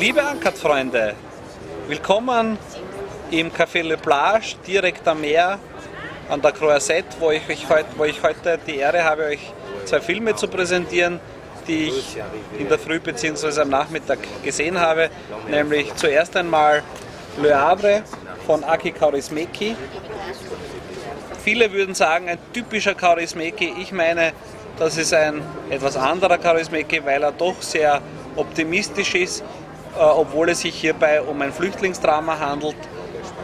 Sportfreunde, willkommen im Café Le Plage, direkt am Meer an der Croisette, wo ich, heute, wo ich heute die Ehre habe, euch zwei Filme zu präsentieren, die ich in der Früh bzw. am Nachmittag gesehen habe. Nämlich zuerst einmal Le Havre von Aki Kaurismäki. Viele würden sagen, ein typischer Kaurismäki. Ich meine, das ist ein etwas anderer Kaurismäki, weil er doch sehr optimistisch ist, äh, obwohl es sich hierbei um ein Flüchtlingsdrama handelt,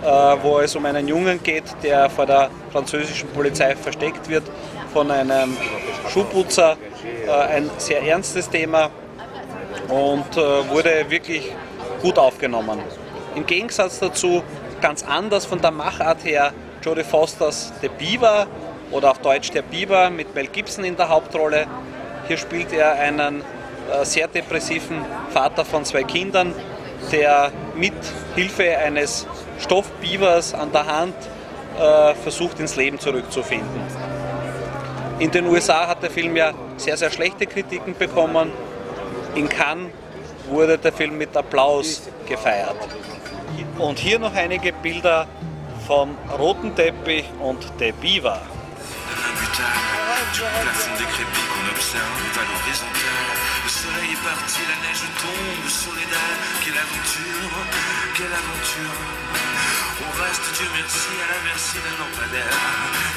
äh, wo es um einen Jungen geht, der vor der französischen Polizei versteckt wird von einem Schuhputzer. Äh, ein sehr ernstes Thema und wurde wirklich gut aufgenommen. Im Gegensatz dazu, ganz anders von der Machart her, Jodie Fosters The Beaver oder auf Deutsch Der Biber mit Mel Gibson in der Hauptrolle. Hier spielt er einen sehr depressiven Vater von zwei Kindern, der mit Hilfe eines Stoffbivers an der Hand äh, versucht, ins Leben zurückzufinden. In den USA hat der Film ja sehr, sehr schlechte Kritiken bekommen. In Cannes wurde der Film mit Applaus gefeiert. Und hier noch einige Bilder vom roten Teppich und der Biber. Plafond décrépit qu'on observe à l'horizontale. Le soleil est parti, la neige tombe, Soledad. Quelle aventure, quelle aventure. On reste, Dieu merci, à la merci d'un lampadaire.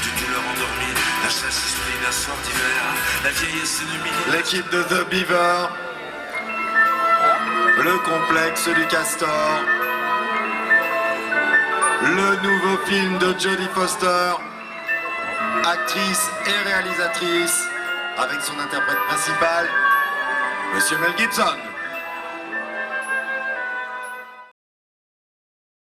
D'une douleur endormie, la chasse esprit d'un soir d'hiver. La vieillesse ennemie. L'équipe de The Beaver. Le complexe du Castor. Le nouveau film de Jodie Foster actrice et réalisatrice, avec son interprète principal, Monsieur Mel Gibson.